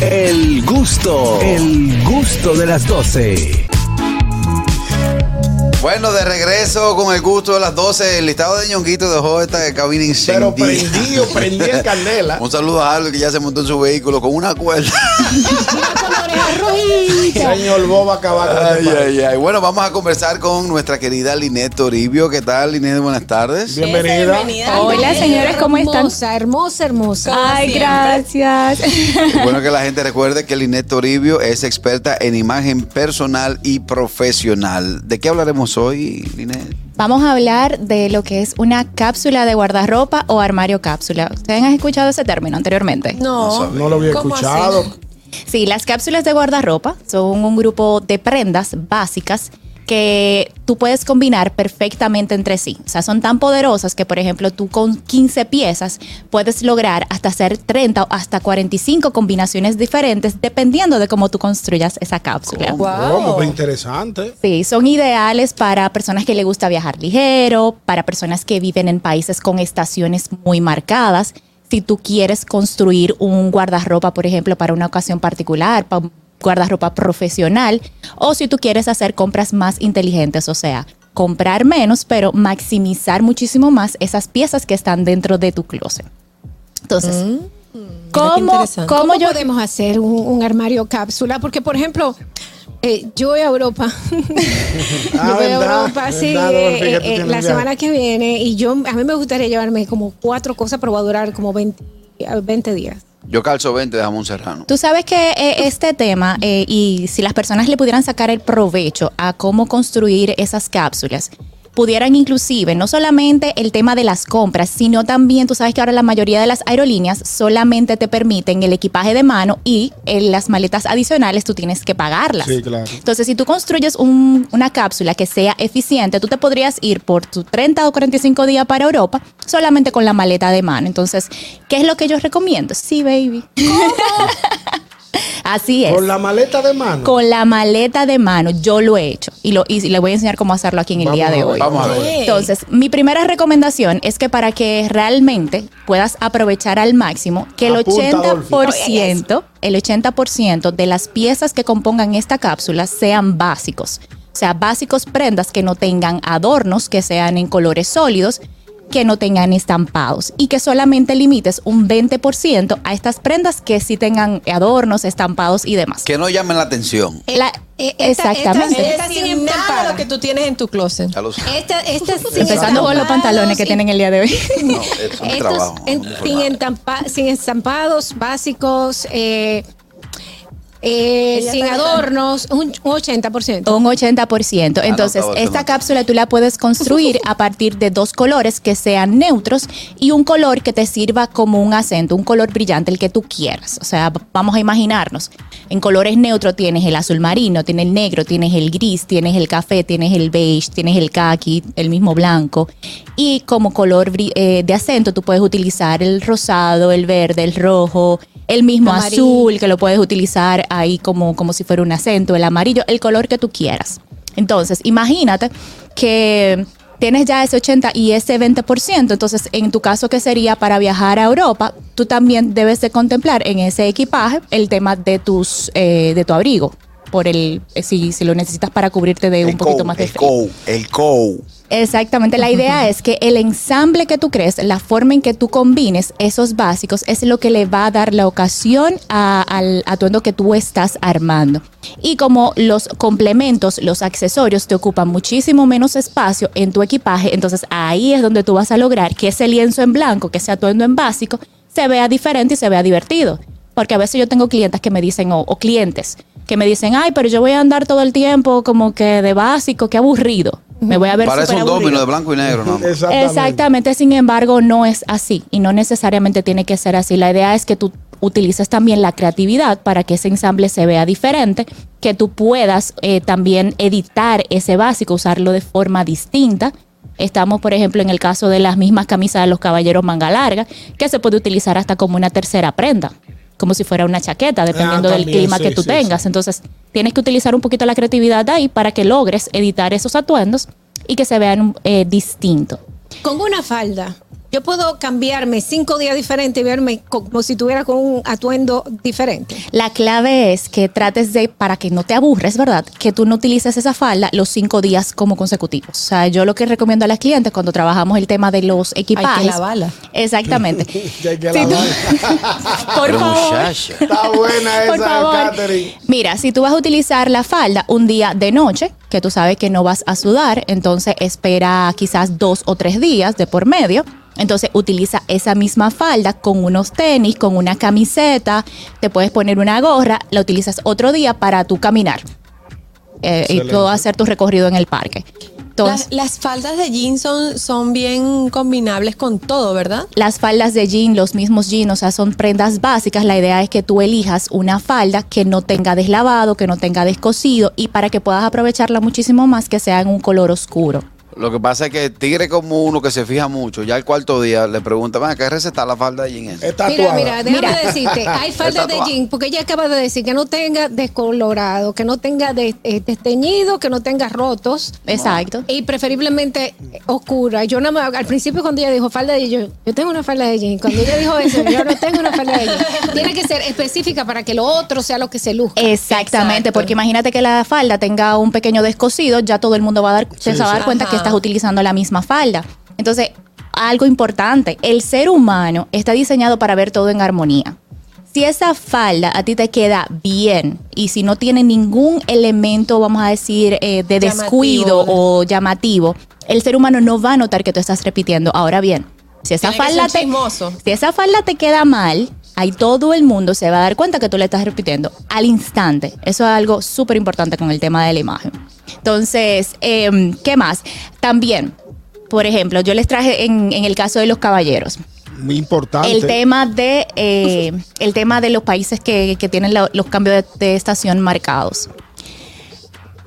El gusto, el gusto de las 12. Bueno, de regreso con el gusto de las 12. El listado de ñonguito dejó esta cabina Pero incendiada. prendido, prendí en candela. Un saludo a Albert que ya se montó en su vehículo con una cuerda. Señor Boba acabar con Ay, ay, ay. Bueno, vamos a conversar con nuestra querida Linet Toribio. ¿Qué tal, Linet? Buenas tardes. Bienvenida. Hola, señores, ¿cómo están? Hermosa, hermosa, hermosa. Ay, gracias. Bueno que la gente recuerde que Linet Toribio es experta en imagen personal y profesional. ¿De qué hablaremos hoy, Linet? Vamos a hablar de lo que es una cápsula de guardarropa o armario cápsula. ¿Ustedes han escuchado ese término anteriormente? No, No lo había ¿Cómo escuchado. así? Sí, las cápsulas de guardarropa son un grupo de prendas básicas que tú puedes combinar perfectamente entre sí. O sea, son tan poderosas que, por ejemplo, tú con 15 piezas puedes lograr hasta hacer 30 o hasta 45 combinaciones diferentes dependiendo de cómo tú construyas esa cápsula. ¿Cómo? Qué interesante. Sí, son ideales para personas que les gusta viajar ligero, para personas que viven en países con estaciones muy marcadas. Si tú quieres construir un guardarropa, por ejemplo, para una ocasión particular, para un guardarropa profesional, o si tú quieres hacer compras más inteligentes, o sea, comprar menos, pero maximizar muchísimo más esas piezas que están dentro de tu closet. Entonces, ¿cómo, interesante. cómo ¿Cómo yo podemos hacer un, un armario cápsula? Porque, por ejemplo, eh, yo voy a Europa. Ah, yo voy a Europa, sí, verdad, eh, eh, la semana que viene. Y yo, a mí me gustaría llevarme como cuatro cosas, pero va a durar como 20, 20 días. Yo calzo 20 de jamón serrano. Tú sabes que eh, este tema, eh, y si las personas le pudieran sacar el provecho a cómo construir esas cápsulas, pudieran inclusive no solamente el tema de las compras, sino también, tú sabes que ahora la mayoría de las aerolíneas solamente te permiten el equipaje de mano y en las maletas adicionales tú tienes que pagarlas. Sí, claro. Entonces, si tú construyes un- una cápsula que sea eficiente, tú te podrías ir por tus 30 o 45 días para Europa solamente con la maleta de mano. Entonces, ¿qué es lo que yo recomiendo? Sí, baby. Así es. Con la maleta de mano. Con la maleta de mano, yo lo he hecho y, lo, y le voy a enseñar cómo hacerlo aquí en el Vamos día de ver, hoy. Vamos a ver. Entonces, mi primera recomendación es que para que realmente puedas aprovechar al máximo, que el Apunta, 80%, el 80% de las piezas que compongan esta cápsula sean básicos. O sea, básicos prendas que no tengan adornos, que sean en colores sólidos, que no tengan estampados y que solamente limites un 20% a estas prendas que sí tengan adornos, estampados y demás. Que no llamen la atención. La- Eh, esta- exactamente. esta- Esta sin sin nada estampar. de lo que tú tienes en tu closet. Ya lo sé. Esta, esta sin Empezando con los pantalones que tienen el día de hoy. No, es un Estos trabajo. en- sin, sin estampados básicos, eh, eh, sin adornos, un, un 80%. Un 80%. Entonces, Anotado, esta cápsula tú la puedes construir a partir de dos colores que sean neutros y un color que te sirva como un acento, un color brillante, el que tú quieras. O sea, vamos a imaginarnos. En colores neutros tienes el azul marino, tienes el negro, tienes el gris, tienes el café, tienes el beige, tienes el khaki, el mismo blanco. Y como color eh, de acento tú puedes utilizar el rosado, el verde, el rojo, el mismo Amarillo. azul, que lo puedes utilizar ahí como, como si fuera un acento, el amarillo, el color que tú quieras. Entonces, imagínate que tienes ya ese 80 y ese 20%, entonces en tu caso que sería para viajar a Europa, tú también debes de contemplar en ese equipaje el tema de tus eh, de tu abrigo, por el eh, si, si lo necesitas para cubrirte de un El poquito cow, más de el frío. cow, el cow. Exactamente, la idea es que el ensamble que tú crees, la forma en que tú combines esos básicos es lo que le va a dar la ocasión a- al atuendo que tú estás armando. Y como los complementos, los accesorios te ocupan muchísimo menos espacio en tu equipaje, entonces ahí es donde tú vas a lograr que ese lienzo en blanco, que ese atuendo en básico, se vea diferente y se vea divertido. Porque a veces yo tengo clientes que me dicen, o, o clientes, que me dicen, ay, pero yo voy a andar todo el tiempo como que de básico, qué aburrido. Me voy a ver Parece un domino de blanco y negro, ¿no? Exactamente. Exactamente, sin embargo, no es así y no necesariamente tiene que ser así. La idea es que tú utilices también la creatividad para que ese ensamble se vea diferente, que tú puedas eh, también editar ese básico, usarlo de forma distinta. Estamos, por ejemplo, en el caso de las mismas camisas de los caballeros manga larga, que se puede utilizar hasta como una tercera prenda, como si fuera una chaqueta, dependiendo del también, clima sí, que tú sí, tengas. Entonces, tienes que utilizar un poquito la creatividad ahí para que logres editar esos atuendos y que se vean eh, distintos. Con una falda, yo puedo cambiarme cinco días diferentes y verme como si tuviera con un atuendo diferente. La clave es que trates de, para que no te aburres, ¿verdad? Que tú no utilices esa falda los cinco días como consecutivos. O sea, yo lo que recomiendo a las clientes cuando trabajamos el tema de los equipajes. lavarla. Exactamente. Ya hay que tú- lavar. Por Pero favor. muchacha. Está buena Por esa, favor. Catherine. Mira, si tú vas a utilizar la falda un día de noche, que tú sabes que no vas a sudar, entonces espera quizás dos o tres días de por medio. Entonces utiliza esa misma falda con unos tenis, con una camiseta, te puedes poner una gorra, la utilizas otro día para tu caminar eh, y todo hacer tu recorrido en el parque. Entonces, Las, las faldas de jeans son, son bien combinables con todo, ¿verdad? Las faldas de jean, los mismos jeans, o sea, son prendas básicas. La idea es que tú elijas una falda que no tenga deslavado, que no tenga descosido y para que puedas aprovecharla muchísimo más que sea en un color oscuro. Lo que pasa es que tigre como uno que se fija mucho, ya el cuarto día le pregunta, "Ven, ¿qué receta la falda de jean esa?" Es Mira, tatuada. mira, déjame Mira. decirte, hay faldas de jean, porque ella acaba de decir que no tenga descolorado, que no tenga de- eh, desteñido, que no tenga rotos. Exacto. Y preferiblemente oscura. Yo nada más, al principio cuando ella dijo falda de jean, yo, yo tengo una falda de jean. Cuando ella dijo eso, yo no tengo una falda de jean. Tiene que ser específica para que lo otro sea lo que se luzca. Exactamente, Exacto. porque imagínate que la falda tenga un pequeño descosido, ya todo el mundo va a dar, se va a dar cuenta que Ajá. Estás utilizando la misma falda. Entonces, algo importante, el ser humano está diseñado para ver todo en armonía. Si esa falda a ti te queda bien y si no tiene ningún elemento, vamos a decir, eh, de Llamativo. descuido o llamativo, el ser humano no va a notar que tú estás repitiendo. Ahora bien, si esa Tiene que falda ser te, chismoso. si esa falda te queda mal, ahí todo el mundo se va a dar cuenta que tú le estás repitiendo al instante. Eso es algo súper importante con el tema de la imagen. Entonces, em, ¿qué más? También, por ejemplo, yo les traje en, en el caso de los caballeros. Muy importante. El tema de eh, el tema de los países que, que tienen la- los cambios de, de estación marcados.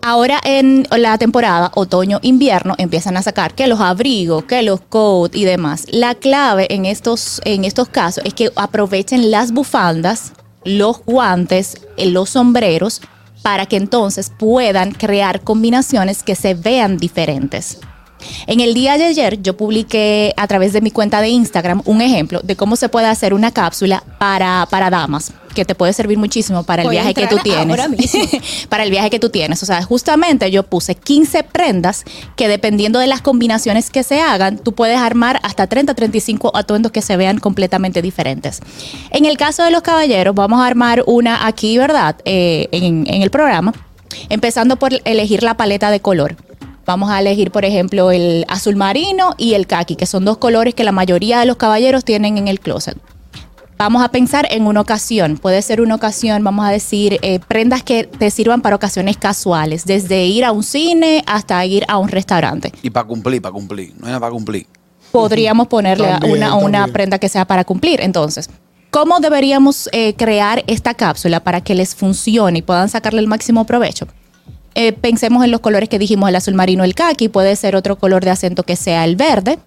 Ahora en la temporada otoño-invierno empiezan a sacar que los abrigos, que los coats y demás. La clave en estos, en estos casos es que aprovechen las bufandas, los guantes, eh, los sombreros, para que entonces puedan crear combinaciones que se vean diferentes. En el día de ayer yo publiqué a través de mi cuenta de Instagram un ejemplo de cómo se puede hacer una cápsula para, para damas, que te puede servir muchísimo para el Voy viaje que tú tienes. ahora mismo. para el viaje que tú tienes. O sea, justamente yo puse 15 prendas que dependiendo de las combinaciones que se hagan, tú puedes armar hasta 30, 35 atuendos que se vean completamente diferentes. En el caso de los caballeros, vamos a armar una aquí, ¿verdad? Eh, en, en el programa, empezando por elegir la paleta de color. Vamos a elegir, por ejemplo, el azul marino y el kaki, que son dos colores que la mayoría de los caballeros tienen en el closet. Vamos a pensar en una ocasión. Puede ser una ocasión, vamos a decir, eh, prendas que te sirvan para ocasiones casuales, desde ir a un cine hasta ir a un restaurante. Y para cumplir, para cumplir. No nada para cumplir. Podríamos ponerle También, una, una prenda que sea para cumplir. Entonces, ¿cómo deberíamos eh, crear esta cápsula para que les funcione y puedan sacarle el máximo provecho? Eh, pensemos en los colores que dijimos, el azul marino, el kaki, puede ser otro color de acento que sea el verde.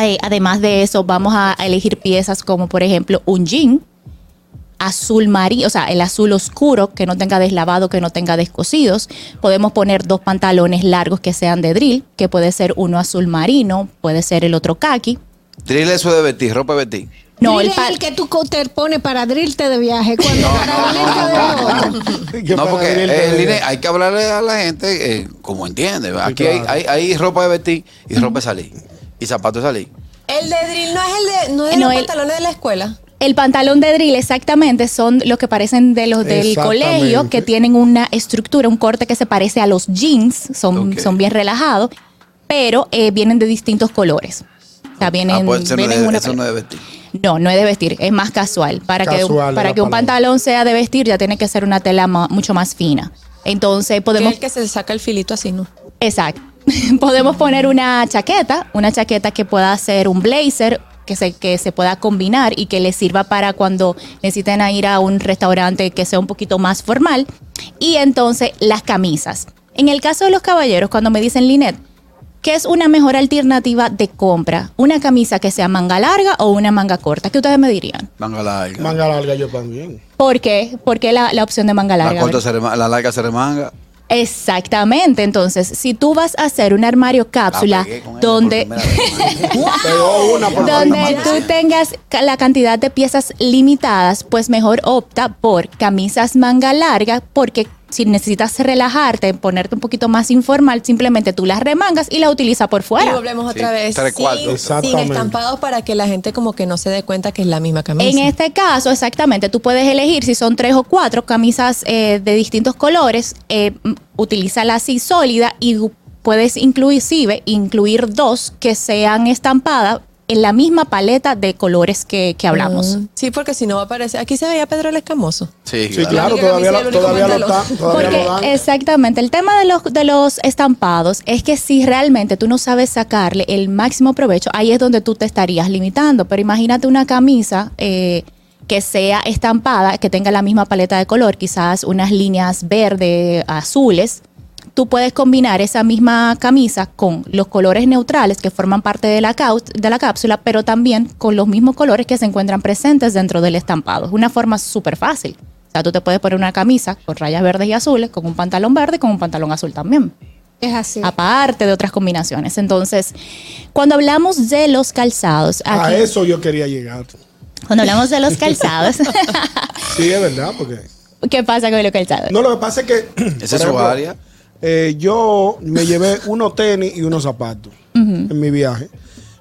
Eh, además de eso, vamos a elegir piezas como por ejemplo un jean, azul marino, o sea, el azul oscuro que no tenga deslavado, que no tenga descosidos. Podemos poner dos pantalones largos que sean de drill, que puede ser uno azul marino, puede ser el otro kaki. Drill eso de vestir, ropa de vestir. No, el, el que tú te pones para drillarte de viaje. Cuando no, porque eh, Line, hay que hablarle a la gente eh, como entiende. Aquí hay, hay ropa de vestir y ropa de salir. Y zapatos de salir. El de drill no es el de, no es de No, los el- pantalones de la escuela. el pantalón de drill exactamente son los que parecen de los del Exactamente. colegio, que tienen una estructura, un corte que se parece a los jeans, son, Ok. son bien relajados, pero eh, vienen de distintos colores. O sea, vienen, ah, pues eso, no vienen una eso no es de vestir. No, no es de vestir, es más casual. Para Casual que, es para la que un palabra. pantalón sea de vestir ya tiene que ser una tela ma- mucho más fina. Entonces Que podemos... es el que se saca el filito así, ¿no? Exacto. podemos poner una chaqueta, una chaqueta que pueda ser un blazer, que se, que se pueda combinar y que les sirva para cuando necesiten ir a un restaurante que sea un poquito más formal. Y entonces las camisas. En el caso de los caballeros, cuando me dicen Linet, ¿qué es una mejor alternativa de compra? ¿Una camisa que sea manga larga o una manga corta? ¿Qué ustedes me dirían? Manga larga. Manga larga yo también. ¿Por qué? ¿Por qué la, la opción de manga la, larga? corta A ver. se rema- la larga se remanga. Exactamente. Entonces, si tú vas a hacer un armario cápsula ella donde, donde tú tengas la cantidad de piezas limitadas, pues mejor opta por camisas manga larga, porque si necesitas relajarte, ponerte un poquito más informal, simplemente tú las remangas y la utilizas por Y fuera. volvemos otra Sí, vez tres sin, cuartos. sin estampados para que la gente como que no se dé cuenta que es la misma camisa. En este caso, exactamente, tú puedes elegir si son tres o cuatro camisas eh, de distintos colores, eh, utilízala así sólida y puedes inclusive incluir dos que sean estampadas en la misma paleta de colores que, que hablamos. Ah, Sí, porque si no va a aparecer. Aquí se veía Pedro el Escamoso. Sí, Sí, claro. claro, todavía, lo, todavía, lo, todavía Porque lo dan. exactamente, el tema de los, de los estampados es que si realmente tú no sabes sacarle el máximo provecho, ahí es donde tú te estarías limitando. Pero imagínate una camisa eh, que sea estampada, que tenga la misma paleta de color, quizás unas líneas verde, azules. Tú puedes combinar esa misma camisa con los colores neutrales que forman parte de la, de la cápsula, pero también con los mismos colores que se encuentran presentes dentro del estampado. Es una forma súper fácil. O sea, tú te puedes poner una camisa con rayas verdes y azules, con un pantalón verde y con un pantalón azul también. Es así. Aparte de otras combinaciones. Entonces, cuando hablamos de los calzados, A aquí, eso yo quería llegar. cuando hablamos de los calzados, Sí, es verdad, porque. ¿qué pasa con los calzados? No, lo que pasa es que. Esa es su área. Eh, yo me llevé unos tenis y unos zapatos en mi viaje.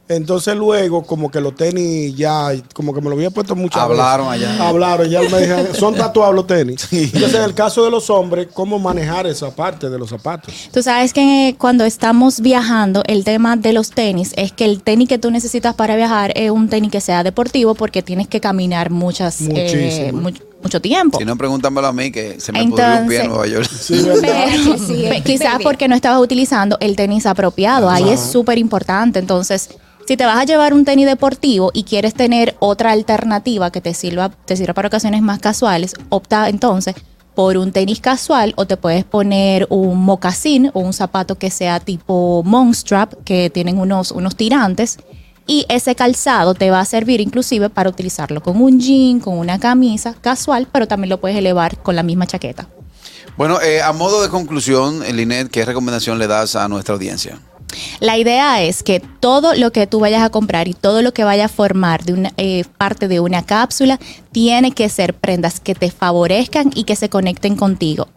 Entonces luego, como que los tenis ya, como que me lo había puesto muchas Hablaron veces. allá. Hablaron, ya me dijeron, son tatuados los tenis. Sí. Entonces, en el caso de los hombres, ¿cómo manejar esa parte de los zapatos? Tú sabes que eh, cuando estamos viajando, el tema de los tenis es que el tenis que tú necesitas para viajar es un tenis que sea deportivo porque tienes que caminar muchas, eh, Muchísimo. much- mucho tiempo. Si no, pregúntamelo a mí que se me pudrió un pie en Nueva York. Sí. Pero, Sí, quizás porque no estabas utilizando el tenis apropiado. Ahí es súper importante. Entonces, si te vas a llevar un tenis deportivo y quieres tener otra alternativa que te sirva, te sirva para ocasiones más casuales, opta entonces por un tenis casual o te puedes poner un mocasín o un zapato que sea tipo monstrap, que tienen unos, unos tirantes. Y ese calzado te va a servir inclusive para utilizarlo con un jean, con una camisa casual, pero también lo puedes elevar con la misma chaqueta. Bueno, eh, a modo de conclusión, Linet, ¿qué recomendación le das a nuestra audiencia? La idea es que todo lo que tú vayas a comprar y todo lo que vaya a formar de una eh, parte de una cápsula tiene que ser prendas que te favorezcan y que se conecten contigo.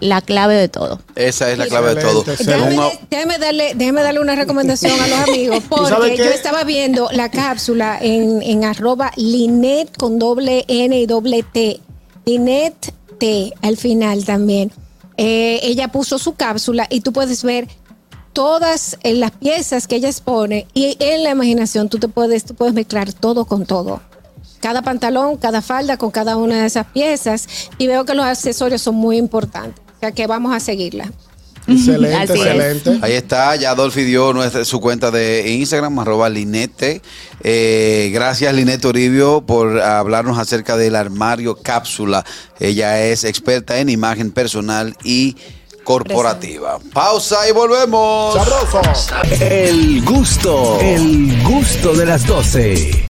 La clave de todo. Esa es la clave de todo. Déjame, darle, déjame darle una recomendación a los amigos, ¿Tú sabes porque yo estaba viendo la cápsula en, en arroba Linet con doble N y doble T. Linet T al final también. Eh, ella puso su cápsula y tú puedes ver todas eh, las piezas que ella expone y en la imaginación tú te puedes, tú puedes mezclar todo con todo. Cada pantalón, cada falda con cada una de esas piezas y veo que los accesorios son muy importantes. Que vamos a seguirla. Excelente, excelente. Ahí está, ya Adolfi dio nuestra, su cuenta de Instagram, arroba Linete. Eh, gracias Linete Oribio por hablarnos acerca del armario cápsula. Ella es experta en imagen personal y corporativa. Pausa y volvemos. Sabroso. El gusto, el gusto de las 12.